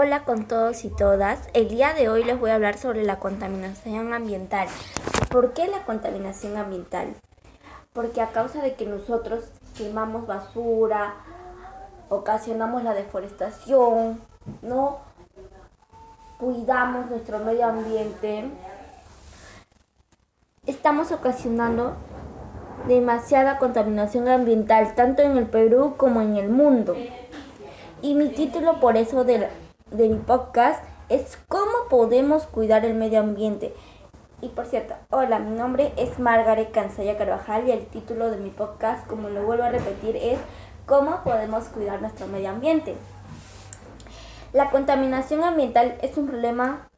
Hola con todos y todas. El día de hoy les voy a hablar sobre la contaminación ambiental. ¿Por qué la contaminación ambiental? Porque a causa de que nosotros quemamos basura, ocasionamos la deforestación, no cuidamos nuestro medio ambiente, estamos ocasionando demasiada contaminación ambiental, tanto en el Perú como en el mundo. Y mi título por eso de, de mi podcast es ¿Cómo podemos cuidar el medio ambiente? Y por cierto, hola, mi nombre es Margaret Cansaya Carvajal y el título de mi podcast, como lo vuelvo a repetir, es ¿Cómo podemos cuidar nuestro medio ambiente? La contaminación ambiental es un problema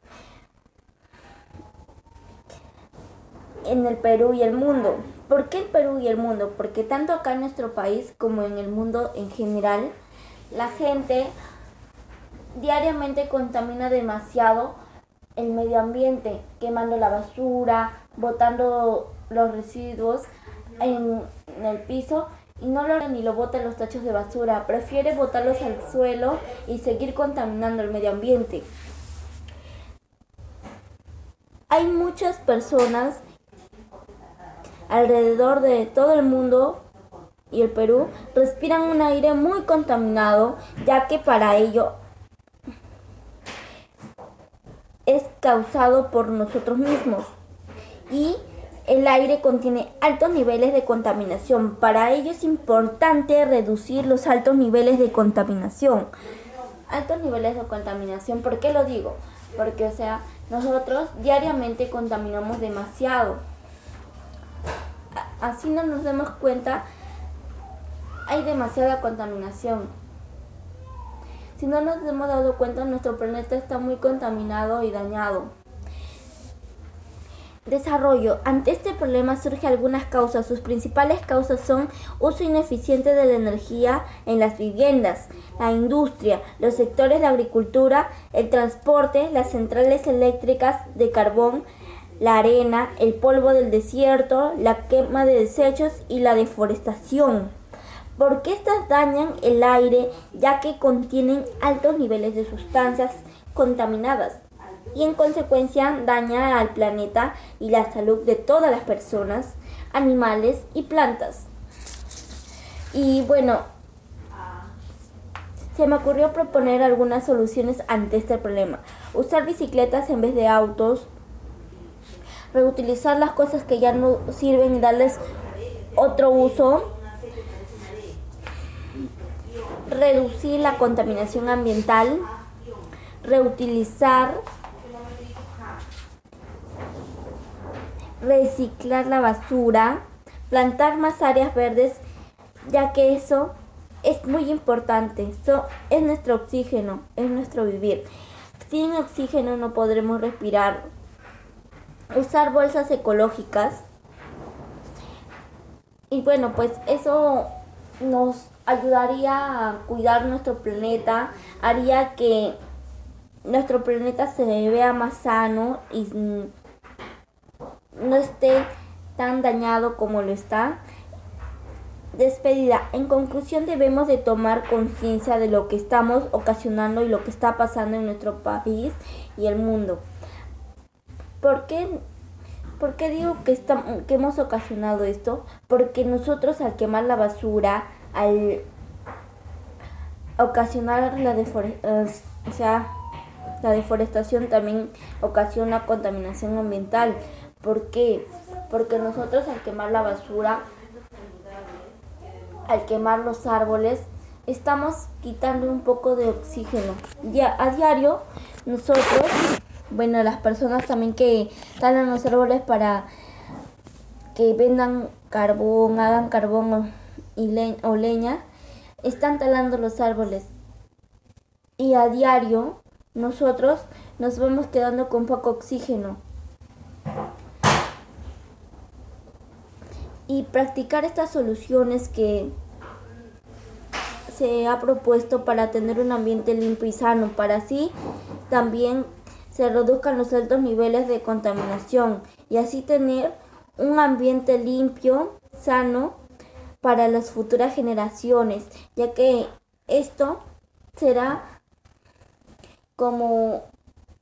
en el Perú y el mundo. ¿Por qué el Perú y el mundo? Porque tanto acá en nuestro país como en el mundo en general, la gente diariamente contamina demasiado el medio ambiente, quemando la basura, botando los residuos en, el piso y no lo ni lo bota en los tachos de basura, prefiere botarlos al suelo y seguir contaminando el medio ambiente. Hay muchas personas alrededor de todo el mundo y el Perú respiran un aire muy contaminado, ya que para ello es causado por nosotros mismos. Y el aire contiene altos niveles de contaminación. Para ello es importante reducir los altos niveles de contaminación. Altos niveles de contaminación, ¿por qué lo digo? Porque, o sea, nosotros diariamente contaminamos demasiado. Así no nos damos cuenta, hay demasiada contaminación. Si no nos hemos dado cuenta, nuestro planeta está muy contaminado y dañado. Desarrollo. Ante este problema surgen algunas causas. Sus principales causas son uso ineficiente de la energía en las viviendas, la industria, los sectores de agricultura, el transporte, las centrales eléctricas de carbón, la arena, el polvo del desierto, la quema de desechos y la deforestación porque estas dañan el aire ya que contienen altos niveles de sustancias contaminadas y en consecuencia daña al planeta y la salud de todas las personas, animales y plantas. Y bueno, se me ocurrió proponer algunas soluciones ante este problema. Usar bicicletas en vez de autos, reutilizar las cosas que ya no sirven y darles otro uso, reducir la contaminación ambiental, reutilizar, reciclar la basura, plantar más áreas verdes, ya que eso es muy importante. Eso es nuestro oxígeno, es nuestro vivir. Sin oxígeno no podremos respirar. Usar bolsas ecológicas. Y bueno, pues eso nos ayudaría a cuidar nuestro planeta, haría que nuestro planeta se vea más sano y no esté tan dañado como lo está. Despedida. En conclusión debemos de tomar conciencia de lo que estamos ocasionando y lo que está pasando en nuestro país y el mundo. ¿Por qué, digo que, que hemos ocasionado esto? Porque nosotros al quemar la basura, al ocasionar la o sea, la deforestación también ocasiona contaminación ambiental. ¿Por qué? Porque nosotros al quemar la basura, al quemar los árboles, estamos quitando un poco de oxígeno. Ya, a diario, nosotros, bueno, las personas también que talan los árboles para que vendan carbón, hagan carbón o leña, están talando los árboles. Y a diario nosotros nos vamos quedando con poco oxígeno. Y practicar estas soluciones que se ha propuesto para tener un ambiente limpio y sano, para así también se reduzcan los altos niveles de contaminación y así tener un ambiente limpio, sano para las futuras generaciones, ya que esto será como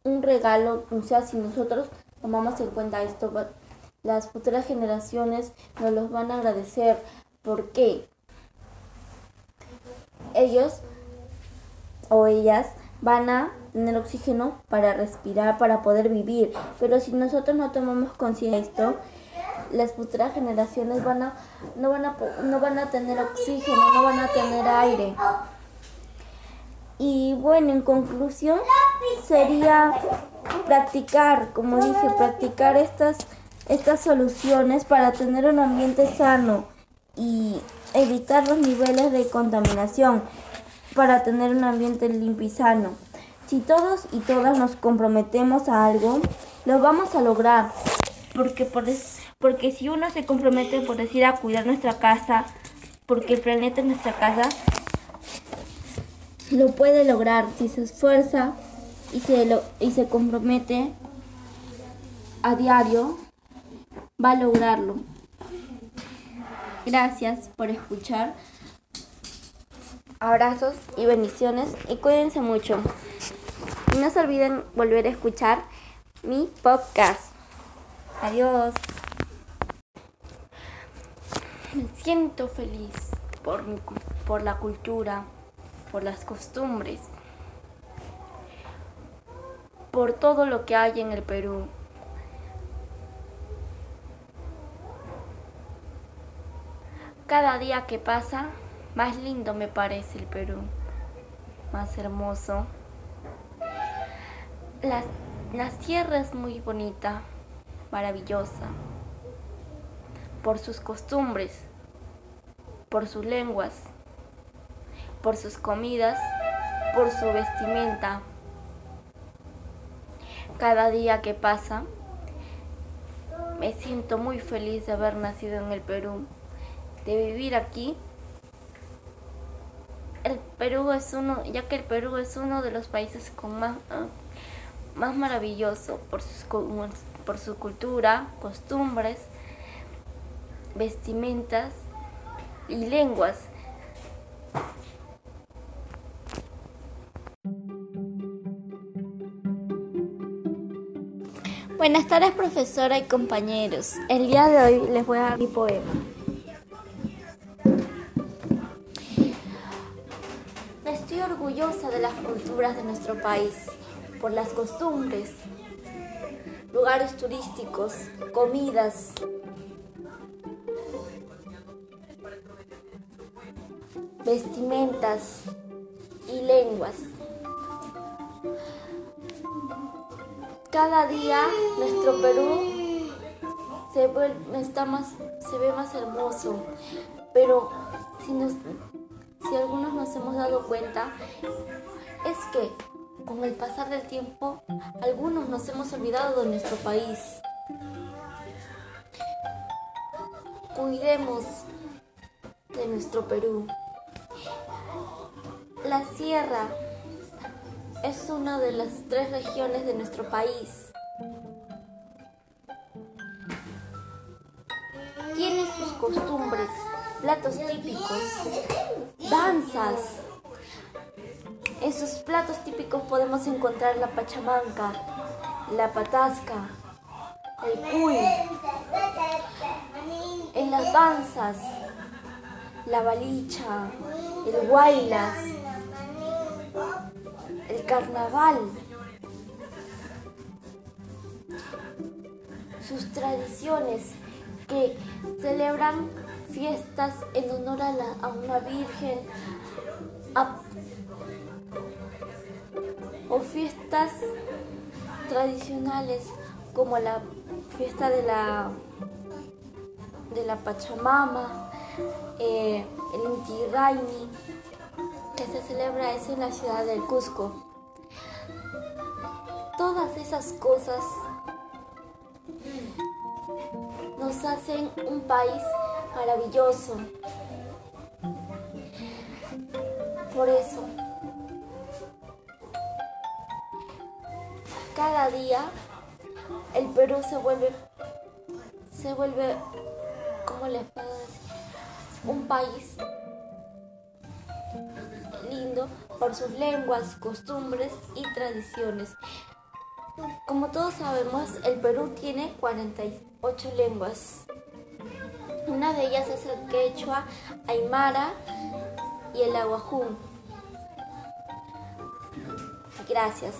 un regalo, o sea, si nosotros tomamos en cuenta esto, las futuras generaciones nos los van a agradecer. ¿Por qué? Ellos o ellas van a tener oxígeno para respirar, para poder vivir. Pero si nosotros no tomamos conciencia de esto, las futuras generaciones van a, no, van a, no van a tener oxígeno, no van a tener aire. Y bueno, en conclusión, sería practicar, como dije, practicar estas, estas soluciones para tener un ambiente sano y evitar los niveles de contaminación para tener un ambiente limpio y sano. Si todos y todas nos comprometemos a algo, lo vamos a lograr. Porque, por, porque si uno se compromete, por decir, a cuidar nuestra casa, porque el planeta es nuestra casa, lo puede lograr si se esfuerza y se, lo, y se compromete a diario, va a lograrlo. Gracias por escuchar. Abrazos y bendiciones y cuídense mucho. Y no se olviden volver a escuchar mi podcast. Adiós. Me siento feliz por, por la cultura, por las costumbres, por todo lo que hay en el Perú. Cada día que pasa, más lindo me parece el Perú, más hermoso. La, sierra es muy bonita, maravillosa, por sus costumbres, por sus lenguas por sus comidas, por su vestimenta. Cada día que pasa, me siento muy feliz de haber nacido en el Perú, de vivir aquí. El Perú es uno, ya que el Perú es uno de los países con más, más maravilloso por, por su cultura, costumbres, vestimentas y lenguas. Buenas tardes profesora y compañeros. El día de hoy les voy a dar mi poema. Estoy orgullosa de las culturas de nuestro país, por las costumbres, lugares turísticos, comidas, vestimentas y lenguas. Cada día nuestro Perú se, está más, se ve más hermoso, pero si, nos, si algunos nos hemos dado cuenta, es que con el pasar del tiempo, algunos nos hemos olvidado de nuestro país. Cuidemos de nuestro Perú. La sierra es una de las tres regiones de nuestro país. Tiene sus costumbres, platos típicos, danzas. En sus platos típicos podemos encontrar la pachamanca, la patasca, el cuy. En las danzas, la balicha, el guaylas, el carnaval, sus tradiciones que celebran fiestas en honor a, la, una virgen o fiestas tradicionales como la fiesta de la de la Pachamama, eh, el Inti Raimi, que se celebra en la ciudad del Cusco. Todas esas cosas nos hacen un país maravilloso. Por eso, cada día el Perú se vuelve, se vuelve, ¿cómo les puedo decir? Un país lindo por sus lenguas, costumbres y tradiciones. Como todos sabemos, el Perú tiene 48 lenguas. Una de ellas es el quechua, aymara y el aguajú. Gracias.